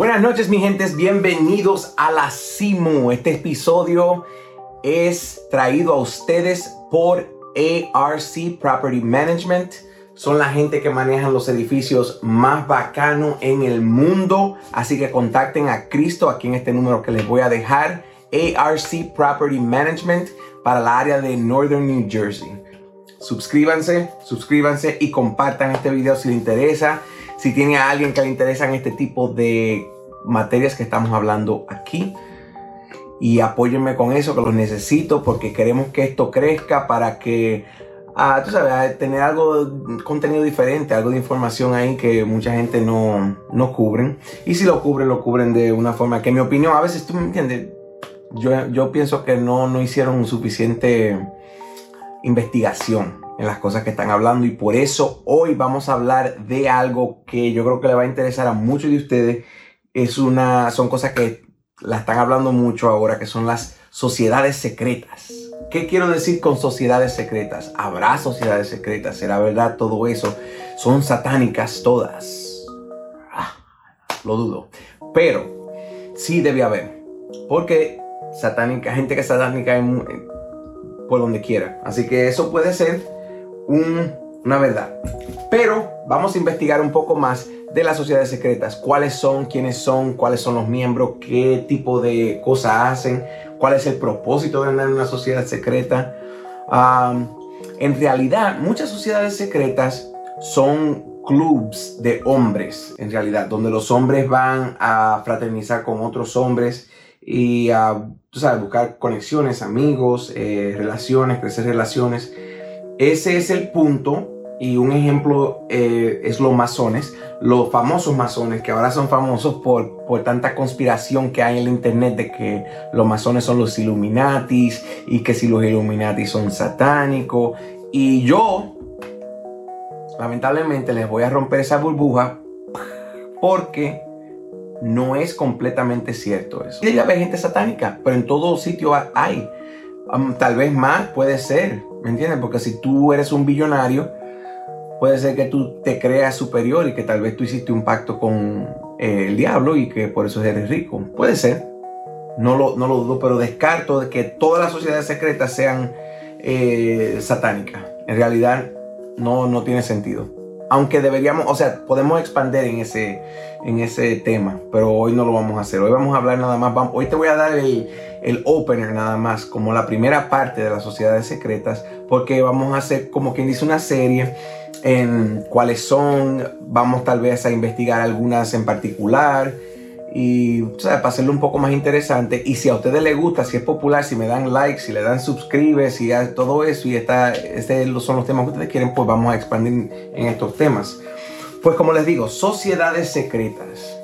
Buenas noches mi gentes, bienvenidos a la CIMU. Este episodio es traído a ustedes por ARC Property Management. Son la gente que manejan los edificios más bacanos en el mundo. Así que contacten a Cristo aquí en este número que les voy a dejar. ARC Property Management para la área de Northern New Jersey. Suscríbanse, suscríbanse y compartan este video si les interesa. Si tiene a alguien que le interesan este tipo de materias que estamos hablando aquí. Y apóyenme con eso, que lo necesito, porque queremos que esto crezca para que, ah, tú sabes, tener algo, contenido diferente, algo de información ahí que mucha gente no, no cubren. Y si lo cubren, lo cubren de una forma que, en mi opinión, a veces tú me entiendes, yo, yo pienso que no, no hicieron suficiente investigación en las cosas que están hablando y por eso hoy vamos a hablar de algo que yo creo que le va a interesar a muchos de ustedes. Es una, son cosas que la están hablando mucho ahora, que son las sociedades secretas. ¿Qué quiero decir con sociedades secretas? ¿Habrá sociedades secretas? ¿Será verdad todo eso? ¿Son satánicas todas? Ah, lo dudo. Pero sí debe haber. Porque satánica, gente que es satánica por donde quiera. Así que eso puede ser una verdad. Pero vamos a investigar un poco más de las sociedades secretas. ¿Cuáles son? ¿Quiénes son? ¿Cuáles son los miembros? ¿Qué tipo de cosas hacen? ¿Cuál es el propósito de andar en una sociedad secreta? en realidad, muchas sociedades secretas son clubs de hombres, en realidad, donde los hombres van a fraternizar con otros hombres y a, buscar conexiones, amigos, eh, relaciones, crecer relaciones. Ese es el punto y un ejemplo eh, es los masones, los famosos masones que ahora son famosos por, por tanta conspiración que hay en el internet de que los masones son los Illuminatis y que si los Illuminatis son satánicos. Y yo, lamentablemente, les voy a romper esa burbuja porque no es completamente cierto eso. Debe haber gente satánica, pero en todo sitio hay. Tal vez más puede ser, ¿me entiendes? Porque si tú eres un billonario, puede ser que tú te creas superior y que tal vez tú hiciste un pacto con eh, el diablo y que por eso eres rico. Puede ser, no lo, no lo dudo, pero descarto de que todas las sociedades secretas sean eh, satánicas. En realidad no, no tiene sentido aunque deberíamos, o sea, podemos expandir en ese, en ese tema, pero hoy no lo vamos a hacer. Hoy vamos a hablar nada más, hoy te voy a dar el, el opener nada más, como la primera parte de las sociedades secretas, porque vamos a hacer como quien dice una serie en cuáles son, vamos tal vez a investigar algunas en particular y para hacerlo un poco más interesante. Y si a ustedes les gusta, si es popular, si me dan like, si le dan suscribe, si todo eso y está, este son los temas que ustedes quieren, pues vamos a expandir en estos temas. Pues como les digo, sociedades secretas.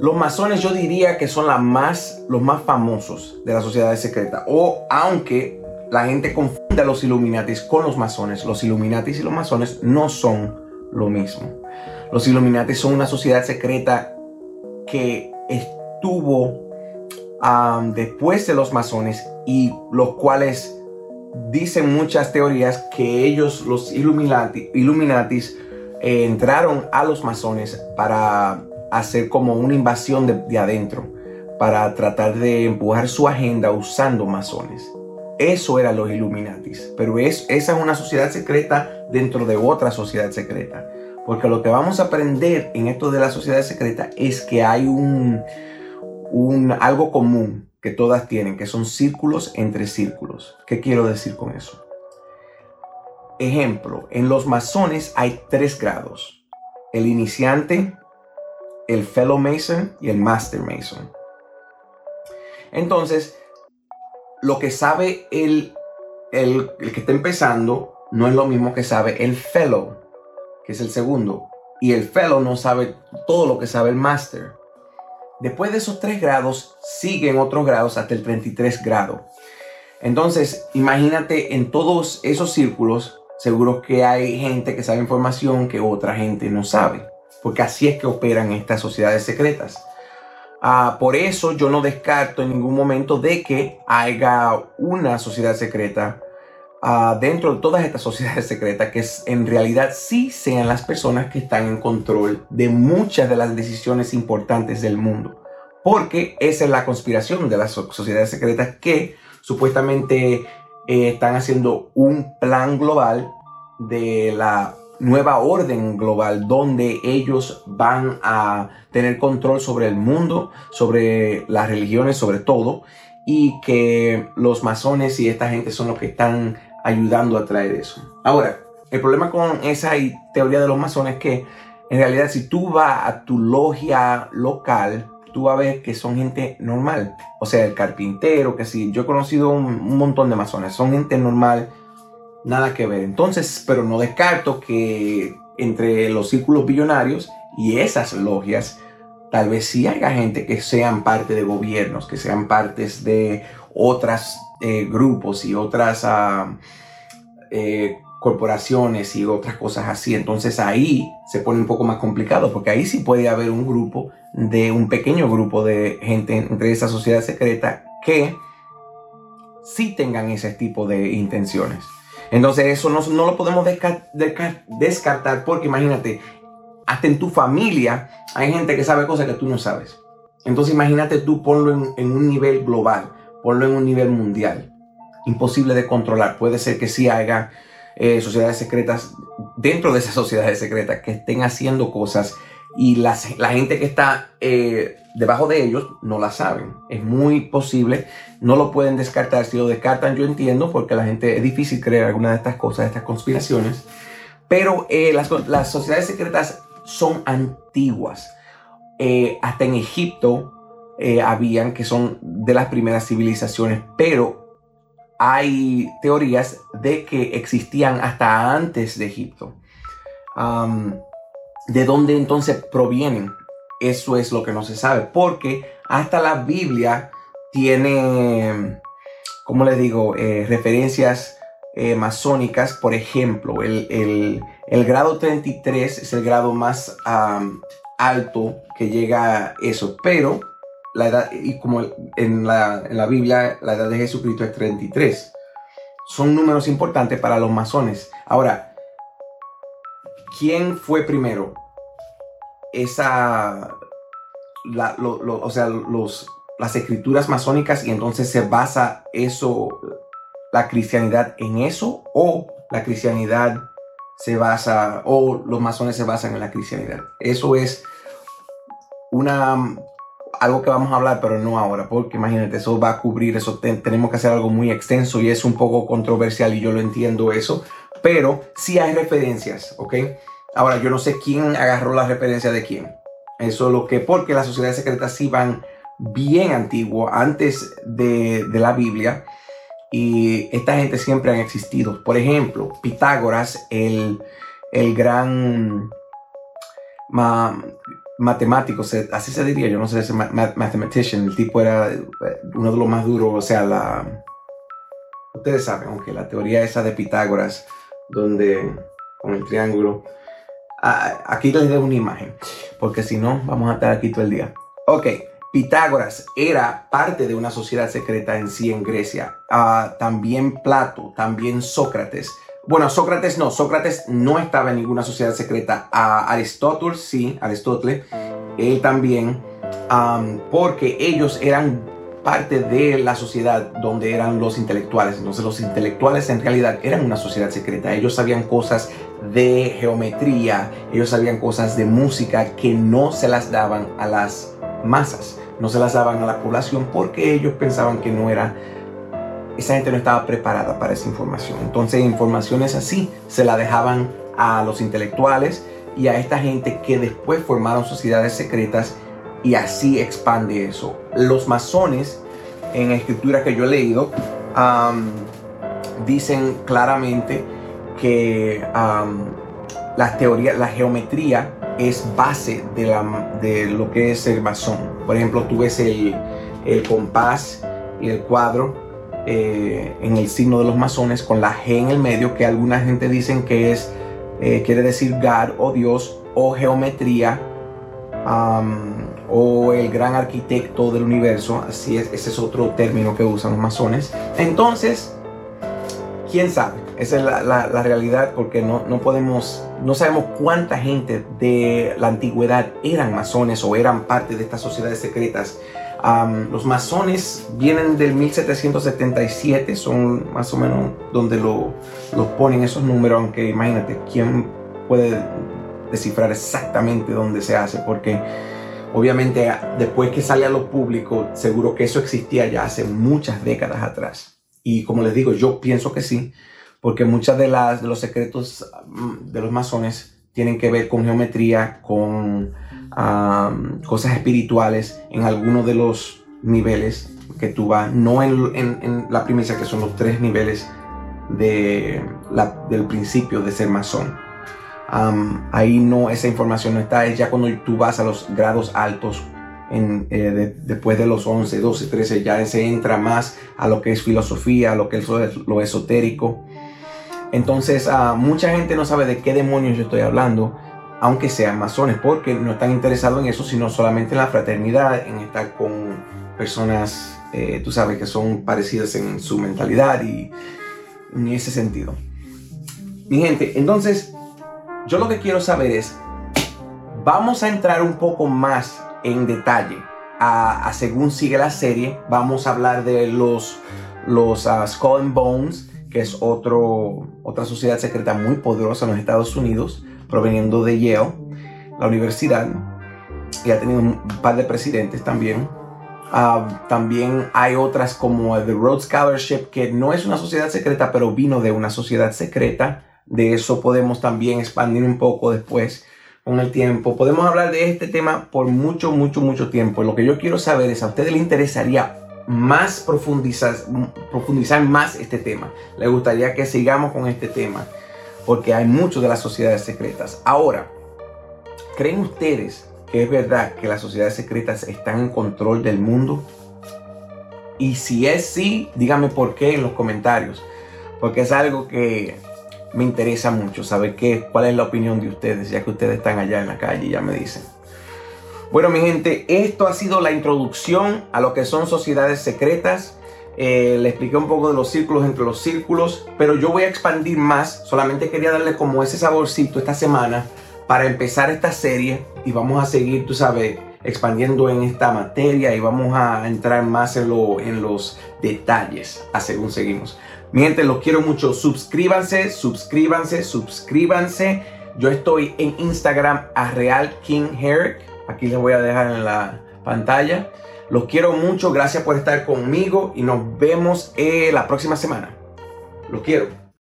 Los masones yo diría que son la más, los más famosos de las sociedades secretas. O aunque la gente confunde a los Illuminatis con los masones, los Illuminatis y los masones no son lo mismo. Los Illuminatis son una sociedad secreta que estuvo después de los masones y los cuales dicen muchas teorías que ellos, los Illuminati, Illuminatis, eh, entraron a los masones para hacer como una invasión de, adentro, para tratar de empujar su agenda usando masones. Eso eran los Illuminatis, pero es, esa es una sociedad secreta dentro de otra sociedad secreta. Porque lo que vamos a aprender en esto de la sociedad secreta es que hay un, un, algo común que todas tienen, que son círculos entre círculos. ¿Qué quiero decir con eso? Ejemplo, en los masones hay tres grados. El iniciante, el fellow mason y el master mason. Entonces, lo que sabe el, el, el que está empezando no es lo mismo que sabe el fellow que es el segundo, y el fellow no sabe todo lo que sabe el master. Después de esos tres grados, siguen otros grados hasta el 33 grado. Entonces, imagínate en todos esos círculos, seguro que hay gente que sabe información que otra gente no sabe, porque así es que operan estas sociedades secretas. Ah, por eso yo no descarto en ningún momento de que haya una sociedad secreta ah, dentro de todas estas sociedades secretas que en realidad sí sean las personas que están en control de muchas de las decisiones importantes del mundo. Porque esa es la conspiración de las sociedades secretas que supuestamente eh, están haciendo un plan global de la nueva orden global donde ellos van a tener control sobre el mundo, sobre las religiones, sobre todo, y que los masones y esta gente son los que están ayudando a traer eso. Ahora, el problema con esa teoría de los masones es que en realidad si tú vas a tu logia local, tú vas a ver que son gente normal. O sea, el carpintero, que sí, yo he conocido un, un montón de masones, son gente normal nada que ver. Entonces, pero no descarto que entre los círculos billonarios y esas logias, tal vez sí haya gente que sean parte de gobiernos, que sean partes de otros eh, grupos y otras ah, eh, corporaciones y otras cosas así. Entonces ahí se pone un poco más complicado porque ahí sí puede haber un grupo de un pequeño grupo de gente entre esa sociedad secreta que sí tengan ese tipo de intenciones. Entonces eso no, lo podemos descartar porque imagínate, hasta en tu familia hay gente que sabe cosas que tú no sabes. Entonces imagínate tú ponlo en, un nivel global, ponlo en un nivel mundial. Imposible de controlar. Puede ser que sí haya eh, sociedades secretas dentro de esas sociedades secretas que estén haciendo cosas y la gente que está eh, debajo de ellos no la saben. Es muy posible, no lo pueden descartar. Si lo descartan, yo entiendo, porque la gente es difícil creer alguna de estas cosas, estas conspiraciones. Pero eh, las, sociedades secretas son antiguas. Eh, hasta en Egipto habían que son de las primeras civilizaciones, pero hay teorías de que existían hasta antes de Egipto. ¿De dónde entonces provienen? Eso es lo que no se sabe, porque hasta la Biblia tiene, como les digo, eh, referencias eh, masónicas. Por ejemplo, el, grado 33 es el grado más alto que llega a eso, pero la edad, y como en la, en la Biblia, la edad de Jesucristo es 33. Son números importantes para los masones. Ahora, ¿quién fue primero? Esa, o sea, los, las escrituras masónicas y entonces se basa eso, la cristianidad en eso o la cristianidad se basa o los masones se basan en la cristianidad. Eso es una algo que vamos a hablar, pero no ahora, porque imagínate, eso va a cubrir, eso tenemos que hacer algo muy extenso y es un poco controversial y yo lo entiendo eso, pero sí hay referencias, ¿ok? Ahora, yo no sé quién agarró la referencia de quién. Eso es lo que, porque las sociedades secretas sí van bien antiguo, antes de, la Biblia, y esta gente siempre han existido. Por ejemplo, Pitágoras, el, gran matemático, así se diría, yo no sé, ese mathematician, el tipo era uno de los más duros, o sea, la... Ustedes saben, aunque la teoría esa de Pitágoras, donde con el triángulo, aquí les doy una imagen, porque si no, vamos a estar aquí todo el día. Ok, Pitágoras era parte de una sociedad secreta en sí en Grecia. Ah, también Plato, también Sócrates. Bueno, Sócrates no, Sócrates no estaba en ninguna sociedad secreta. Uh, Aristóteles sí, Aristóteles, él también, porque ellos eran parte de la sociedad donde eran los intelectuales. Entonces los intelectuales en realidad eran una sociedad secreta. Ellos sabían cosas de geometría, ellos sabían cosas de música que no se las daban a las masas, no se las daban a la población porque ellos pensaban que no era, esa gente no estaba preparada para esa información. Entonces informaciones así se la dejaban a los intelectuales y a esta gente que después formaron sociedades secretas y así expande eso. Los masones, en escritura que yo he leído, dicen claramente que la teoría, la geometría es base de, la, de lo que es el masón. Por ejemplo, tú ves el, compás y el cuadro eh, en el signo de los masones con la G en el medio, que alguna gente dicen que es, eh, quiere decir God o Dios o geometría o el gran arquitecto del universo, así es, ese es otro término que usan los masones. Entonces, quién sabe, esa es la, realidad porque no, no, podemos, no sabemos cuánta gente de la antigüedad eran masones o eran parte de estas sociedades secretas. Los masones vienen del 1777, son más o menos donde lo, los ponen esos números, aunque imagínate, ¿quién puede descifrar exactamente dónde se hace? Porque obviamente después que sale a lo público, seguro que eso existía ya hace muchas décadas atrás. Y como les digo, yo pienso que sí, porque muchas de, las, de los secretos mm, de los masones tienen que ver con geometría, con cosas espirituales en algunos de los niveles que tú vas, no en, la primicia que son los tres niveles de del principio de ser masón. ahí no, esa información no está, es ya cuando tú vas a los grados altos eh, después de los 11, 12, 13 ya se entra más a lo que es filosofía, a lo que es lo, esotérico. Entonces uh, mucha gente no sabe de qué demonios yo estoy hablando, aunque sean masones, porque no están interesados en eso, sino solamente en la fraternidad, en estar con personas, eh, tú sabes, que son parecidas en su mentalidad y en ese sentido. Mi gente, entonces yo lo que quiero saber es, vamos a entrar un poco más en detalle. Según sigue la serie, vamos a hablar de los, los uh, Skull and Bones, que es otro, otra sociedad secreta muy poderosa en los Estados Unidos, proveniendo de Yale, la universidad, y ha tenido un par de presidentes también. Uh, también hay otras como The Rhodes Scholarship, que no es una sociedad secreta, pero vino de una sociedad secreta. De eso podemos también expandir un poco después con el tiempo. Podemos hablar de este tema por mucho, mucho, mucho tiempo. Lo que yo quiero saber es, ¿a ustedes les interesaría más profundizar, profundizar más este tema? ¿Les gustaría que sigamos con este tema? Porque hay muchos de las sociedades secretas. Ahora, ¿creen ustedes que es verdad que las sociedades secretas están en control del mundo? Y si es sí, díganme por qué en los comentarios. Porque es algo que me interesa mucho saber qué, cuál es la opinión de ustedes, ya que ustedes están allá en la calle y ya me dicen. Bueno, mi gente, esto ha sido la introducción a lo que son sociedades secretas. Eh, le expliqué un poco de los círculos entre los círculos, pero yo voy a expandir más. Solamente quería darle como ese saborcito esta semana para empezar esta serie y vamos a seguir, tú sabes, expandiendo en esta materia y vamos a entrar más en, lo, en los detalles a según seguimos. Mi gente, los quiero mucho. Suscríbanse, suscríbanse, suscríbanse. Yo estoy en Instagram a Real King Herrick. Aquí les voy a dejar en la pantalla. Los quiero mucho. Gracias por estar conmigo y nos vemos eh, la próxima semana. Los quiero.